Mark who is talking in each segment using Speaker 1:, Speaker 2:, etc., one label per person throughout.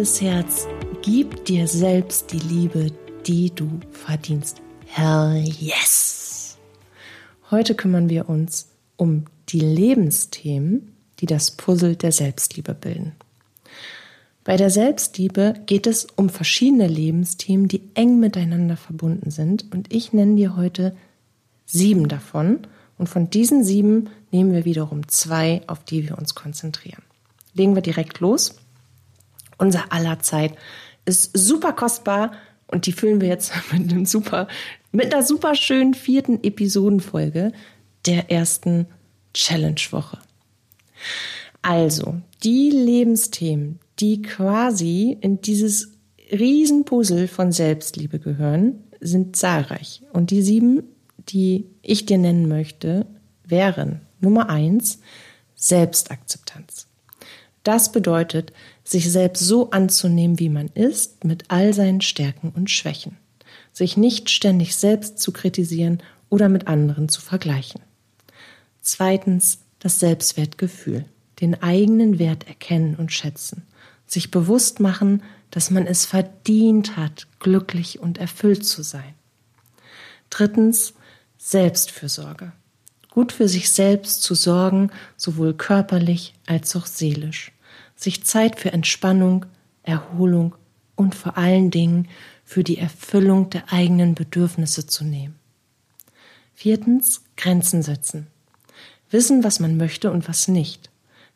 Speaker 1: liebes Herz, gib dir selbst die Liebe, die du verdienst. Hell yes! Heute kümmern wir uns um die Lebensthemen, die das Puzzle der Selbstliebe bilden. Bei der Selbstliebe geht es um verschiedene Lebensthemen, die eng miteinander verbunden sind. Und ich nenne dir heute sieben davon. Und von diesen sieben nehmen wir wiederum zwei, auf die wir uns konzentrieren. Legen wir direkt los. Unser aller Zeit ist super kostbar und die füllen wir jetzt mit einem super, mit einer super schönen vierten Episodenfolge der ersten Challenge-Woche. Also, die Lebensthemen, die quasi in dieses Riesenpuzzle von Selbstliebe gehören, sind zahlreich. Und die sieben, die ich dir nennen möchte, wären Nummer eins Selbstakzeptanz. Das bedeutet, sich selbst so anzunehmen, wie man ist, mit all seinen Stärken und Schwächen. Sich nicht ständig selbst zu kritisieren oder mit anderen zu vergleichen. Zweitens das Selbstwertgefühl, den eigenen Wert erkennen und schätzen sich bewusst machen, dass man es verdient hat, glücklich und erfüllt zu sein. Drittens, Selbstfürsorge. Gut für sich selbst zu sorgen, sowohl körperlich als auch seelisch. Sich Zeit für Entspannung, Erholung und vor allen Dingen für die Erfüllung der eigenen Bedürfnisse zu nehmen. Viertens, Grenzen setzen. Wissen, was man möchte und was nicht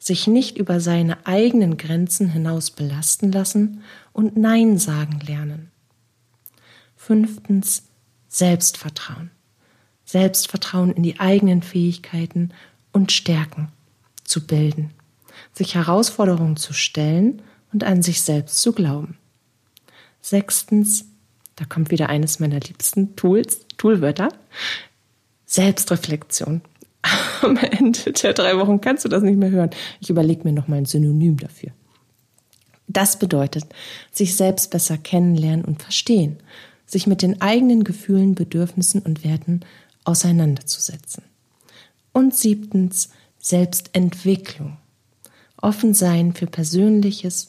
Speaker 1: sich nicht über seine eigenen Grenzen hinaus belasten lassen und Nein sagen lernen. Fünftens Selbstvertrauen. Selbstvertrauen in die eigenen Fähigkeiten und Stärken zu bilden, sich Herausforderungen zu stellen und an sich selbst zu glauben. Sechstens, da kommt wieder eines meiner liebsten Tools, Toolwörter, Selbstreflexion am Ende der drei Wochen kannst du das nicht mehr hören. Ich überlege mir noch mal ein Synonym dafür. Das bedeutet, sich selbst besser kennenlernen und verstehen, sich mit den eigenen Gefühlen, Bedürfnissen und Werten auseinanderzusetzen. Und siebtens, Selbstentwicklung. Offen sein für persönliches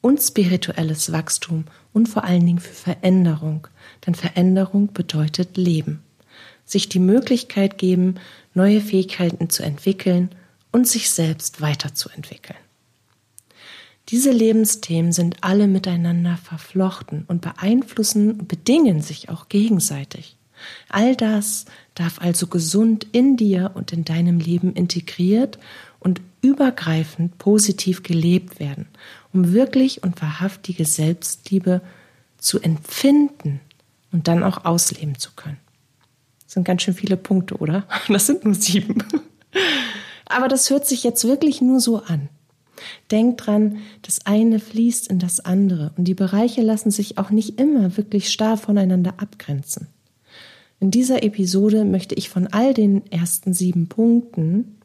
Speaker 1: und spirituelles Wachstum und vor allen Dingen für Veränderung, denn Veränderung bedeutet Leben. Sich die Möglichkeit geben, neue Fähigkeiten zu entwickeln und sich selbst weiterzuentwickeln. Diese Lebensthemen sind alle miteinander verflochten und beeinflussen und bedingen sich auch gegenseitig. All das darf also gesund in dir und in deinem Leben integriert und übergreifend positiv gelebt werden, um wirklich und wahrhaftige Selbstliebe zu empfinden und dann auch ausleben zu können. Das sind ganz schön viele Punkte, oder? Das sind nur sieben. Aber das hört sich jetzt wirklich nur so an. Denk dran, das eine fließt in das andere und die Bereiche lassen sich auch nicht immer wirklich starr voneinander abgrenzen. In dieser Episode möchte ich von all den ersten sieben Punkten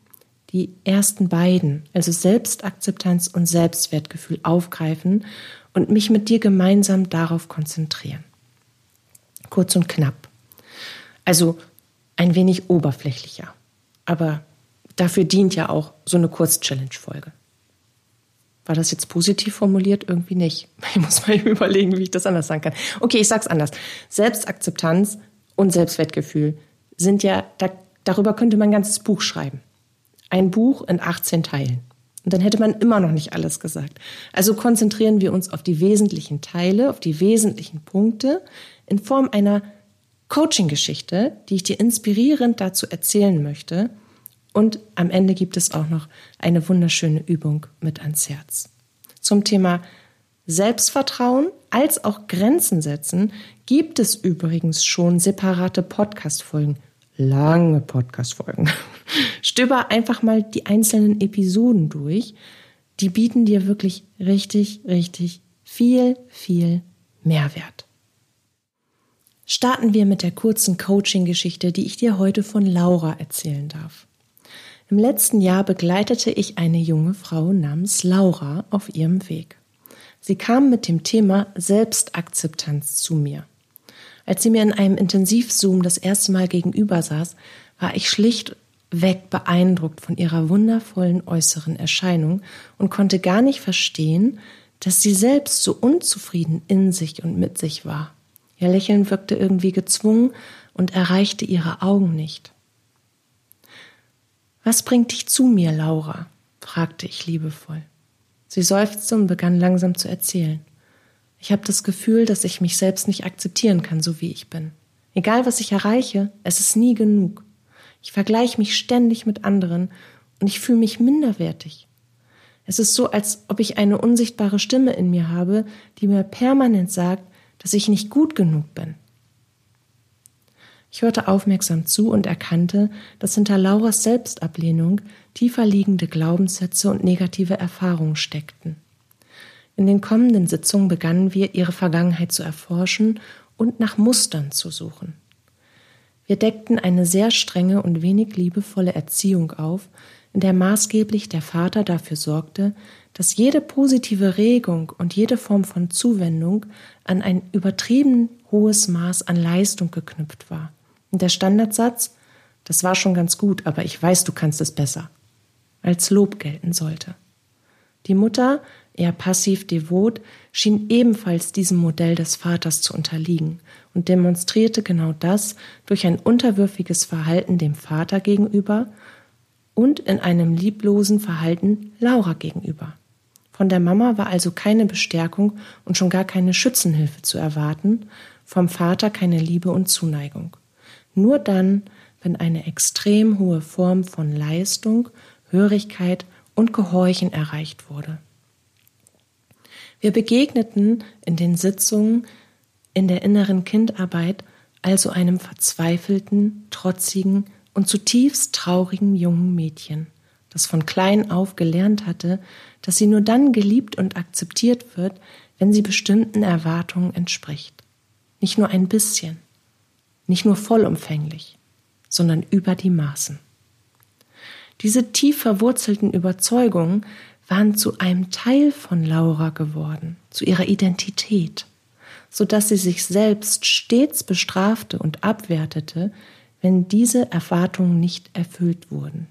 Speaker 1: die ersten beiden, also Selbstakzeptanz und Selbstwertgefühl, aufgreifen und mich mit dir gemeinsam darauf konzentrieren. Kurz und knapp. Also ein wenig oberflächlicher. Aber dafür dient ja auch so eine Kurz-Challenge-Folge. War das jetzt positiv formuliert? Irgendwie nicht. Ich muss mal überlegen, wie ich das anders sagen kann. Okay, ich sag's anders. Selbstakzeptanz und Selbstwertgefühl sind ja, da, darüber könnte man ein ganzes Buch schreiben. Ein Buch in 18 Teilen. Und dann hätte man immer noch nicht alles gesagt. Also konzentrieren wir uns auf die wesentlichen Teile, auf die wesentlichen Punkte in Form einer Coaching-Geschichte, die ich dir inspirierend dazu erzählen möchte. Und am Ende gibt es auch noch eine wunderschöne Übung mit ans Herz. Zum Thema Selbstvertrauen als auch Grenzen setzen gibt es übrigens schon separate Podcast-Folgen. Lange Podcast-Folgen. Stöber einfach mal die einzelnen Episoden durch. Die bieten dir wirklich richtig, richtig viel, viel Mehrwert starten wir mit der kurzen Coaching-Geschichte, die ich dir heute von Laura erzählen darf. Im letzten Jahr begleitete ich eine junge Frau namens Laura auf ihrem Weg. Sie kam mit dem Thema Selbstakzeptanz zu mir. Als sie mir in einem Intensivzoom das erste Mal gegenüber saß, war ich schlichtweg beeindruckt von ihrer wundervollen äußeren Erscheinung und konnte gar nicht verstehen, dass sie selbst so unzufrieden in sich und mit sich war. Ihr Lächeln wirkte irgendwie gezwungen und erreichte ihre Augen nicht. Was bringt dich zu mir, Laura? fragte ich liebevoll. Sie seufzte und begann langsam zu erzählen. Ich habe das Gefühl, dass ich mich selbst nicht akzeptieren kann, so wie ich bin. Egal was ich erreiche, es ist nie genug. Ich vergleiche mich ständig mit anderen und ich fühle mich minderwertig. Es ist so, als ob ich eine unsichtbare Stimme in mir habe, die mir permanent sagt, dass ich nicht gut genug bin. Ich hörte aufmerksam zu und erkannte, dass hinter Lauras Selbstablehnung tiefer liegende Glaubenssätze und negative Erfahrungen steckten. In den kommenden Sitzungen begannen wir, ihre Vergangenheit zu erforschen und nach Mustern zu suchen. Wir deckten eine sehr strenge und wenig liebevolle Erziehung auf, in der maßgeblich der Vater dafür sorgte, dass jede positive Regung und jede Form von Zuwendung an ein übertrieben hohes Maß an Leistung geknüpft war. Und der Standardsatz, das war schon ganz gut, aber ich weiß, du kannst es besser, als Lob gelten sollte. Die Mutter, eher passiv devot, schien ebenfalls diesem Modell des Vaters zu unterliegen und demonstrierte genau das durch ein unterwürfiges Verhalten dem Vater gegenüber und in einem lieblosen Verhalten Laura gegenüber. Von der Mama war also keine Bestärkung und schon gar keine Schützenhilfe zu erwarten, vom Vater keine Liebe und Zuneigung. Nur dann, wenn eine extrem hohe Form von Leistung, Hörigkeit und Gehorchen erreicht wurde. Wir begegneten in den Sitzungen in der inneren Kindarbeit also einem verzweifelten, trotzigen und zutiefst traurigen jungen Mädchen, das von klein auf gelernt hatte, dass sie nur dann geliebt und akzeptiert wird, wenn sie bestimmten Erwartungen entspricht. Nicht nur ein bisschen, nicht nur vollumfänglich, sondern über die Maßen. Diese tief verwurzelten Überzeugungen waren zu einem Teil von Laura geworden, zu ihrer Identität, so dass sie sich selbst stets bestrafte und abwertete, wenn diese Erwartungen nicht erfüllt wurden.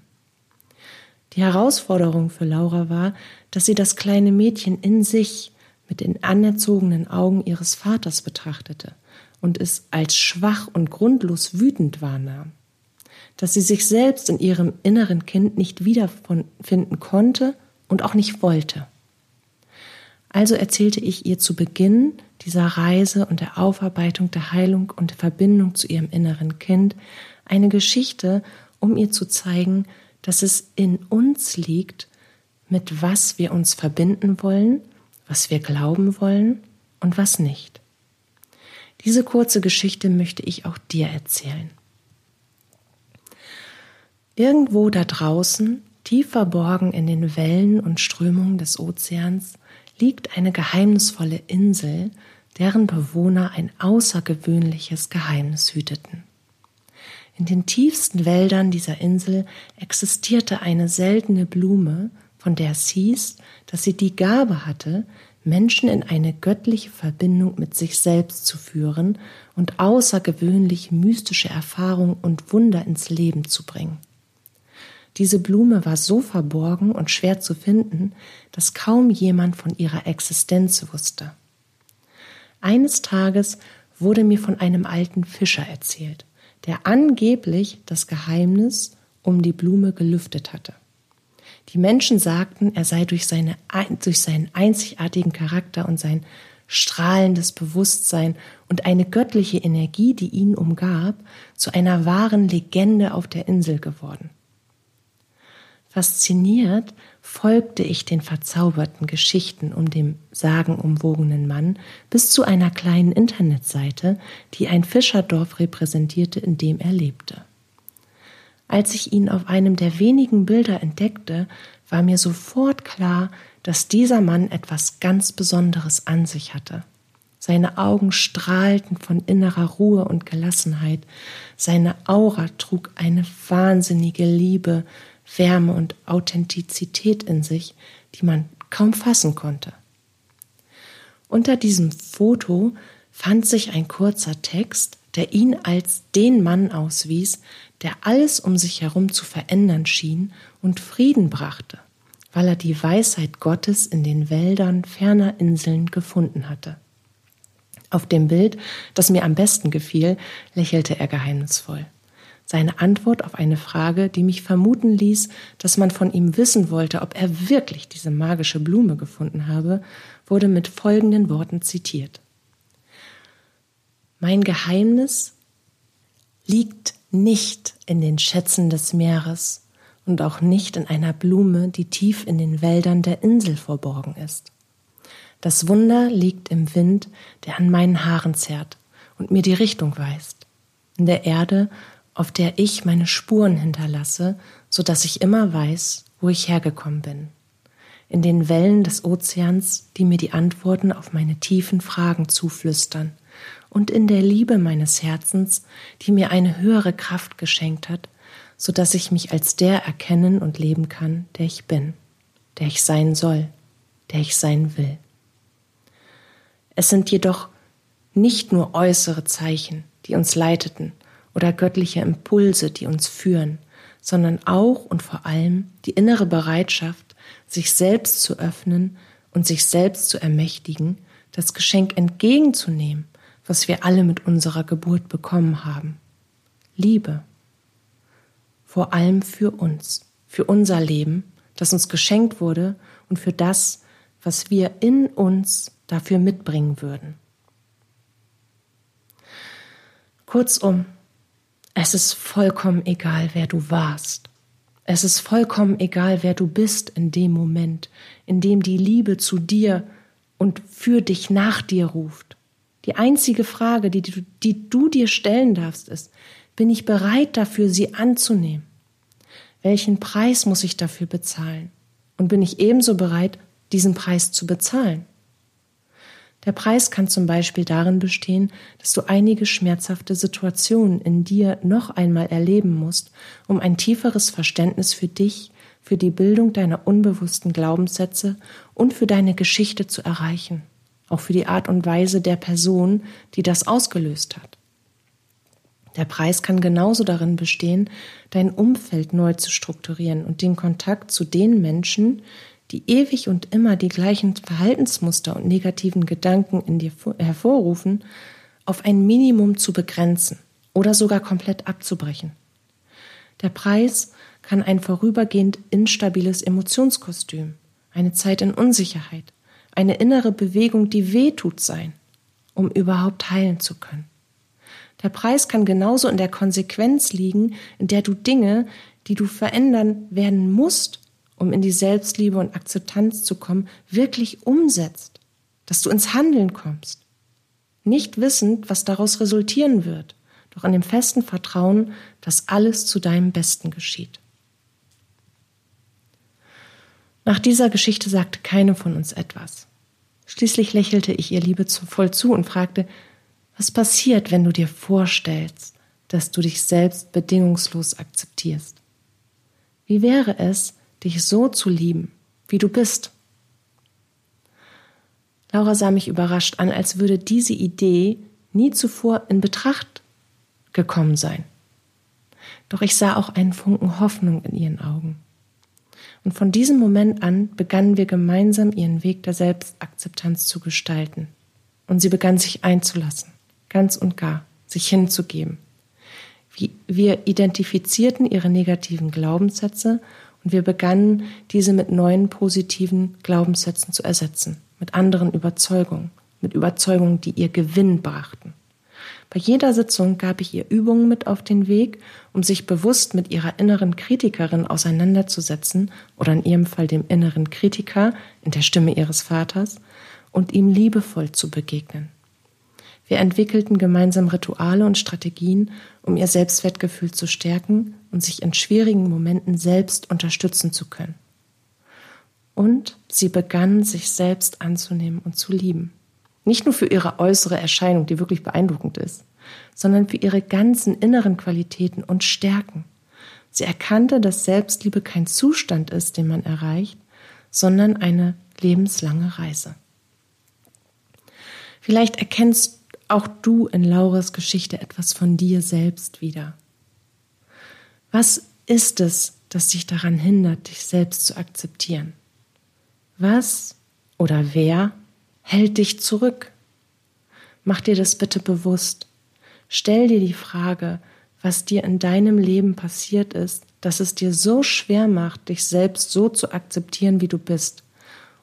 Speaker 1: Die Herausforderung für Laura war, dass sie das kleine Mädchen in sich mit den anerzogenen Augen ihres Vaters betrachtete und es als schwach und grundlos wütend wahrnahm, dass sie sich selbst in ihrem inneren Kind nicht wiederfinden konnte und auch nicht wollte. Also erzählte ich ihr zu Beginn dieser Reise und der Aufarbeitung der Heilung und der Verbindung zu ihrem inneren Kind eine Geschichte, um ihr zu zeigen, dass es in uns liegt, mit was wir uns verbinden wollen, was wir glauben wollen und was nicht. Diese kurze Geschichte möchte ich auch dir erzählen. Irgendwo da draußen, tief verborgen in den Wellen und Strömungen des Ozeans, liegt eine geheimnisvolle Insel, deren Bewohner ein außergewöhnliches Geheimnis hüteten. In den tiefsten Wäldern dieser Insel existierte eine seltene Blume, von der es hieß, dass sie die Gabe hatte, Menschen in eine göttliche Verbindung mit sich selbst zu führen und außergewöhnlich mystische Erfahrungen und Wunder ins Leben zu bringen. Diese Blume war so verborgen und schwer zu finden, dass kaum jemand von ihrer Existenz wusste. Eines Tages wurde mir von einem alten Fischer erzählt, der angeblich das Geheimnis um die Blume gelüftet hatte. Die Menschen sagten, er sei durch, seine, durch seinen einzigartigen Charakter und sein strahlendes Bewusstsein und eine göttliche Energie, die ihn umgab, zu einer wahren Legende auf der Insel geworden. Fasziniert folgte ich den verzauberten Geschichten um den sagenumwogenen Mann bis zu einer kleinen Internetseite, die ein Fischerdorf repräsentierte, in dem er lebte. Als ich ihn auf einem der wenigen Bilder entdeckte, war mir sofort klar, dass dieser Mann etwas ganz Besonderes an sich hatte. Seine Augen strahlten von innerer Ruhe und Gelassenheit, seine Aura trug eine wahnsinnige Liebe, Wärme und Authentizität in sich, die man kaum fassen konnte. Unter diesem Foto fand sich ein kurzer Text, der ihn als den Mann auswies, der alles um sich herum zu verändern schien und Frieden brachte, weil er die Weisheit Gottes in den Wäldern ferner Inseln gefunden hatte. Auf dem Bild, das mir am besten gefiel, lächelte er geheimnisvoll. Seine Antwort auf eine Frage, die mich vermuten ließ, dass man von ihm wissen wollte, ob er wirklich diese magische Blume gefunden habe, wurde mit folgenden Worten zitiert. Mein Geheimnis liegt nicht in den Schätzen des Meeres und auch nicht in einer Blume, die tief in den Wäldern der Insel verborgen ist. Das Wunder liegt im Wind, der an meinen Haaren zerrt und mir die Richtung weist, in der Erde, auf der ich meine Spuren hinterlasse, so dass ich immer weiß, wo ich hergekommen bin, in den Wellen des Ozeans, die mir die Antworten auf meine tiefen Fragen zuflüstern, und in der Liebe meines Herzens, die mir eine höhere Kraft geschenkt hat, so dass ich mich als der erkennen und leben kann, der ich bin, der ich sein soll, der ich sein will. Es sind jedoch nicht nur äußere Zeichen, die uns leiteten, oder göttliche Impulse, die uns führen, sondern auch und vor allem die innere Bereitschaft, sich selbst zu öffnen und sich selbst zu ermächtigen, das Geschenk entgegenzunehmen, was wir alle mit unserer Geburt bekommen haben. Liebe. Vor allem für uns, für unser Leben, das uns geschenkt wurde und für das, was wir in uns dafür mitbringen würden. Kurzum, es ist vollkommen egal, wer du warst. Es ist vollkommen egal, wer du bist in dem Moment, in dem die Liebe zu dir und für dich nach dir ruft. Die einzige Frage, die du, die du dir stellen darfst, ist, bin ich bereit dafür, sie anzunehmen? Welchen Preis muss ich dafür bezahlen? Und bin ich ebenso bereit, diesen Preis zu bezahlen? Der Preis kann zum Beispiel darin bestehen, dass du einige schmerzhafte Situationen in dir noch einmal erleben musst, um ein tieferes Verständnis für dich, für die Bildung deiner unbewussten Glaubenssätze und für deine Geschichte zu erreichen auch für die Art und Weise der Person, die das ausgelöst hat. Der Preis kann genauso darin bestehen, dein Umfeld neu zu strukturieren und den Kontakt zu den Menschen, die ewig und immer die gleichen Verhaltensmuster und negativen Gedanken in dir hervorrufen, auf ein Minimum zu begrenzen oder sogar komplett abzubrechen. Der Preis kann ein vorübergehend instabiles Emotionskostüm, eine Zeit in Unsicherheit, eine innere Bewegung, die weh tut sein, um überhaupt heilen zu können. Der Preis kann genauso in der Konsequenz liegen, in der du Dinge, die du verändern werden musst, um in die Selbstliebe und Akzeptanz zu kommen, wirklich umsetzt, dass du ins Handeln kommst, nicht wissend, was daraus resultieren wird, doch in dem festen Vertrauen, dass alles zu deinem Besten geschieht. Nach dieser Geschichte sagte keine von uns etwas. Schließlich lächelte ich ihr liebevoll zu und fragte, was passiert, wenn du dir vorstellst, dass du dich selbst bedingungslos akzeptierst? Wie wäre es, dich so zu lieben, wie du bist? Laura sah mich überrascht an, als würde diese Idee nie zuvor in Betracht gekommen sein. Doch ich sah auch einen Funken Hoffnung in ihren Augen. Und von diesem Moment an begannen wir gemeinsam ihren Weg der Selbstakzeptanz zu gestalten. Und sie begann sich einzulassen, ganz und gar, sich hinzugeben. Wir identifizierten ihre negativen Glaubenssätze und wir begannen, diese mit neuen positiven Glaubenssätzen zu ersetzen, mit anderen Überzeugungen, mit Überzeugungen, die ihr Gewinn brachten. Bei jeder Sitzung gab ich ihr Übungen mit auf den Weg, um sich bewusst mit ihrer inneren Kritikerin auseinanderzusetzen oder in ihrem Fall dem inneren Kritiker in der Stimme ihres Vaters und ihm liebevoll zu begegnen. Wir entwickelten gemeinsam Rituale und Strategien, um ihr Selbstwertgefühl zu stärken und sich in schwierigen Momenten selbst unterstützen zu können. Und sie begann, sich selbst anzunehmen und zu lieben. Nicht nur für ihre äußere Erscheinung, die wirklich beeindruckend ist, sondern für ihre ganzen inneren Qualitäten und Stärken. Sie erkannte, dass Selbstliebe kein Zustand ist, den man erreicht, sondern eine lebenslange Reise. Vielleicht erkennst auch du in Lauras Geschichte etwas von dir selbst wieder. Was ist es, das dich daran hindert, dich selbst zu akzeptieren? Was oder wer hält dich zurück? Mach dir das bitte bewusst. Stell dir die Frage, was dir in deinem Leben passiert ist, dass es dir so schwer macht, dich selbst so zu akzeptieren, wie du bist.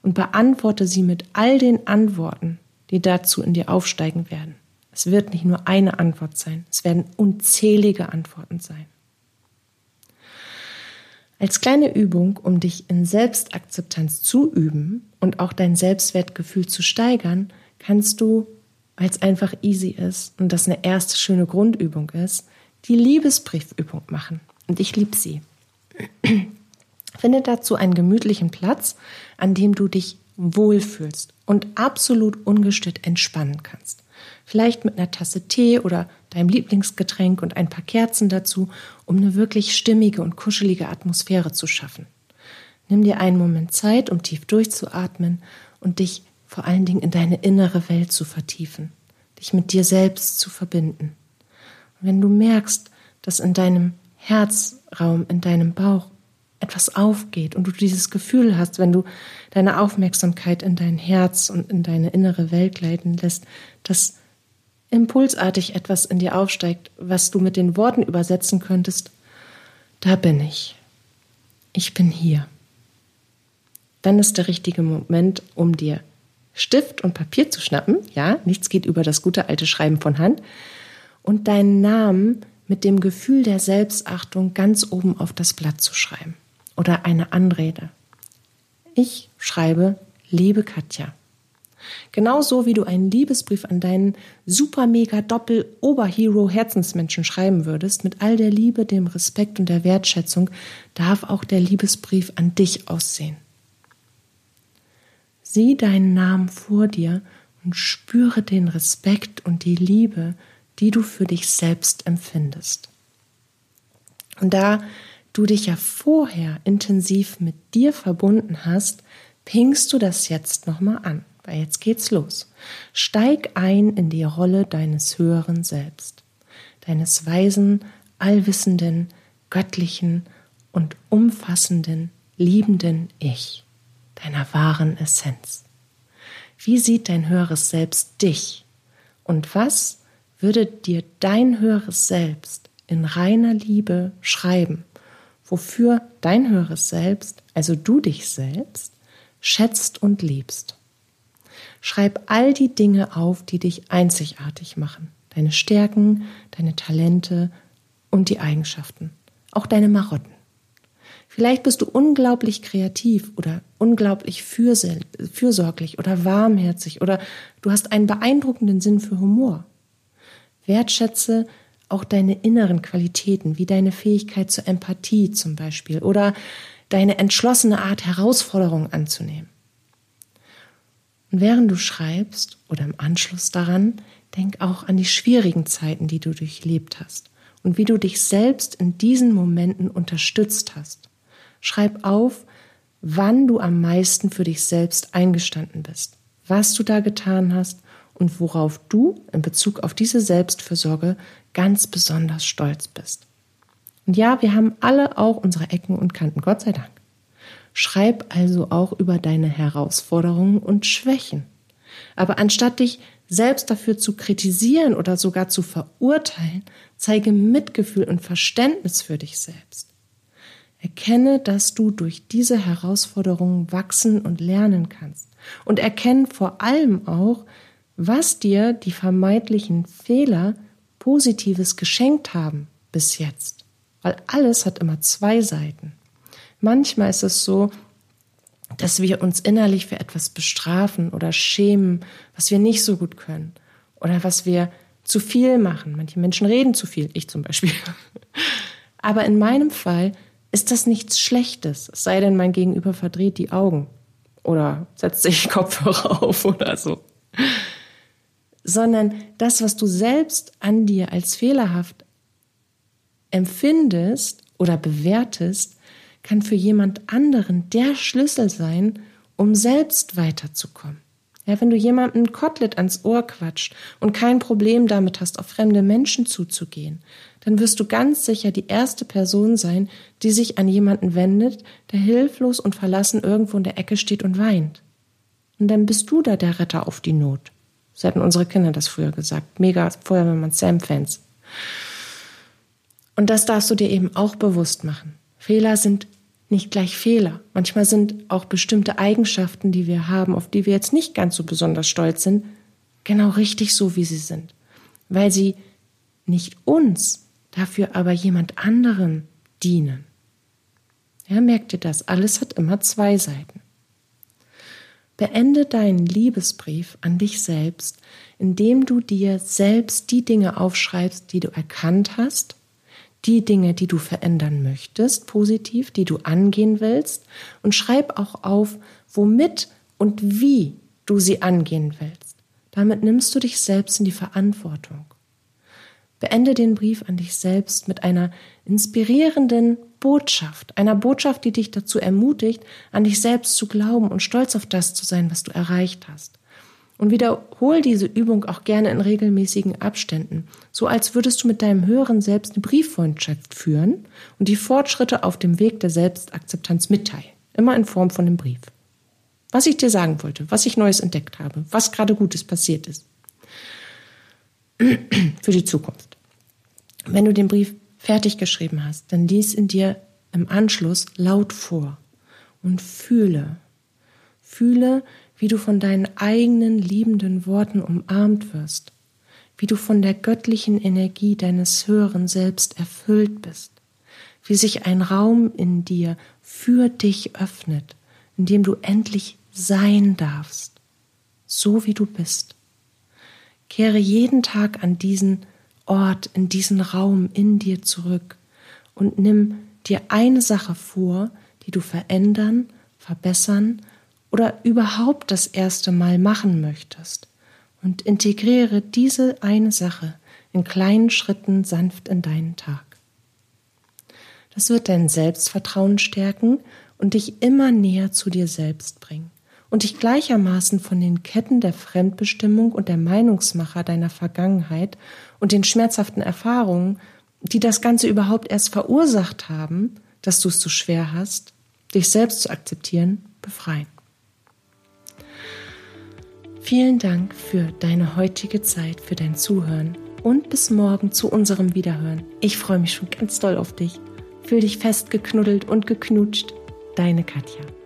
Speaker 1: Und beantworte sie mit all den Antworten, die dazu in dir aufsteigen werden. Es wird nicht nur eine Antwort sein, es werden unzählige Antworten sein. Als kleine Übung, um dich in Selbstakzeptanz zu üben und auch dein Selbstwertgefühl zu steigern, kannst du, weil es einfach easy ist und das eine erste schöne Grundübung ist, die Liebesbriefübung machen. Und ich liebe sie. Finde dazu einen gemütlichen Platz, an dem du dich wohlfühlst und absolut ungestört entspannen kannst. Vielleicht mit einer Tasse Tee oder deinem Lieblingsgetränk und ein paar Kerzen dazu, um eine wirklich stimmige und kuschelige Atmosphäre zu schaffen. Nimm dir einen Moment Zeit, um tief durchzuatmen und dich vor allen Dingen in deine innere Welt zu vertiefen, dich mit dir selbst zu verbinden. Und wenn du merkst, dass in deinem Herzraum, in deinem Bauch etwas aufgeht und du dieses Gefühl hast, wenn du deine Aufmerksamkeit in dein Herz und in deine innere Welt gleiten lässt, dass impulsartig etwas in dir aufsteigt, was du mit den Worten übersetzen könntest, da bin ich. Ich bin hier. Dann ist der richtige Moment, um dir Stift und Papier zu schnappen. Ja, nichts geht über das gute alte Schreiben von Hand. Und deinen Namen mit dem Gefühl der Selbstachtung ganz oben auf das Blatt zu schreiben. Oder eine Anrede. Ich schreibe, liebe Katja. Genauso wie du einen Liebesbrief an deinen super mega doppel Oberhero Herzensmenschen schreiben würdest, mit all der Liebe, dem Respekt und der Wertschätzung, darf auch der Liebesbrief an dich aussehen. Sieh deinen Namen vor dir und spüre den Respekt und die Liebe, die du für dich selbst empfindest. Und da du dich ja vorher intensiv mit dir verbunden hast, pingst du das jetzt nochmal an weil jetzt geht's los. Steig ein in die Rolle deines höheren Selbst, deines weisen, allwissenden, göttlichen und umfassenden, liebenden Ich, deiner wahren Essenz. Wie sieht dein höheres Selbst dich? Und was würde dir dein höheres Selbst in reiner Liebe schreiben, wofür dein höheres Selbst, also du dich selbst, schätzt und liebst? Schreib all die Dinge auf, die dich einzigartig machen. Deine Stärken, deine Talente und die Eigenschaften. Auch deine Marotten. Vielleicht bist du unglaublich kreativ oder unglaublich fürsorglich oder warmherzig oder du hast einen beeindruckenden Sinn für Humor. Wertschätze auch deine inneren Qualitäten, wie deine Fähigkeit zur Empathie zum Beispiel oder deine entschlossene Art, Herausforderungen anzunehmen. Und während du schreibst oder im Anschluss daran, denk auch an die schwierigen Zeiten, die du durchlebt hast und wie du dich selbst in diesen Momenten unterstützt hast. Schreib auf, wann du am meisten für dich selbst eingestanden bist, was du da getan hast und worauf du in Bezug auf diese Selbstfürsorge ganz besonders stolz bist. Und ja, wir haben alle auch unsere Ecken und Kanten, Gott sei Dank. Schreib also auch über deine Herausforderungen und Schwächen. Aber anstatt dich selbst dafür zu kritisieren oder sogar zu verurteilen, zeige Mitgefühl und Verständnis für dich selbst. Erkenne, dass du durch diese Herausforderungen wachsen und lernen kannst. Und erkenne vor allem auch, was dir die vermeintlichen Fehler Positives geschenkt haben bis jetzt. Weil alles hat immer zwei Seiten. Manchmal ist es so, dass wir uns innerlich für etwas bestrafen oder schämen, was wir nicht so gut können oder was wir zu viel machen. Manche Menschen reden zu viel, ich zum Beispiel. Aber in meinem Fall ist das nichts Schlechtes, es sei denn, mein Gegenüber verdreht die Augen oder setzt sich Kopfhörer auf oder so. Sondern das, was du selbst an dir als fehlerhaft empfindest oder bewertest, kann für jemand anderen der Schlüssel sein, um selbst weiterzukommen. Ja, wenn du jemandem ein Kotelett ans Ohr quatscht und kein Problem damit hast, auf fremde Menschen zuzugehen, dann wirst du ganz sicher die erste Person sein, die sich an jemanden wendet, der hilflos und verlassen irgendwo in der Ecke steht und weint. Und dann bist du da der Retter auf die Not. So hatten unsere Kinder das früher gesagt. Mega Feuerwehrmann Sam-Fans. Und das darfst du dir eben auch bewusst machen. Fehler sind nicht gleich Fehler. Manchmal sind auch bestimmte Eigenschaften, die wir haben, auf die wir jetzt nicht ganz so besonders stolz sind, genau richtig so, wie sie sind. Weil sie nicht uns, dafür aber jemand anderen dienen. Ja, merkt ihr das? Alles hat immer zwei Seiten. Beende deinen Liebesbrief an dich selbst, indem du dir selbst die Dinge aufschreibst, die du erkannt hast, die Dinge, die du verändern möchtest, positiv, die du angehen willst, und schreib auch auf, womit und wie du sie angehen willst. Damit nimmst du dich selbst in die Verantwortung. Beende den Brief an dich selbst mit einer inspirierenden Botschaft, einer Botschaft, die dich dazu ermutigt, an dich selbst zu glauben und stolz auf das zu sein, was du erreicht hast. Und wiederhol diese Übung auch gerne in regelmäßigen Abständen, so als würdest du mit deinem höheren Selbst eine Brieffreundschaft führen und die Fortschritte auf dem Weg der Selbstakzeptanz mitteilen, immer in Form von einem Brief. Was ich dir sagen wollte, was ich Neues entdeckt habe, was gerade Gutes passiert ist. Für die Zukunft. Wenn du den Brief fertig geschrieben hast, dann lies in dir im Anschluss laut vor und fühle. Fühle, wie du von deinen eigenen liebenden Worten umarmt wirst, wie du von der göttlichen Energie deines höheren Selbst erfüllt bist, wie sich ein Raum in dir für dich öffnet, in dem du endlich sein darfst, so wie du bist. Kehre jeden Tag an diesen Ort, in diesen Raum in dir zurück und nimm dir eine Sache vor, die du verändern, verbessern oder überhaupt das erste Mal machen möchtest und integriere diese eine Sache in kleinen Schritten sanft in deinen Tag. Das wird dein Selbstvertrauen stärken und dich immer näher zu dir selbst bringen und dich gleichermaßen von den Ketten der Fremdbestimmung und der Meinungsmacher deiner Vergangenheit und den schmerzhaften Erfahrungen, die das Ganze überhaupt erst verursacht haben, dass du es so schwer hast, dich selbst zu akzeptieren, befreien. Vielen Dank für deine heutige Zeit, für dein Zuhören und bis morgen zu unserem Wiederhören. Ich freue mich schon ganz doll auf dich. Fühl dich festgeknuddelt und geknutscht. Deine Katja.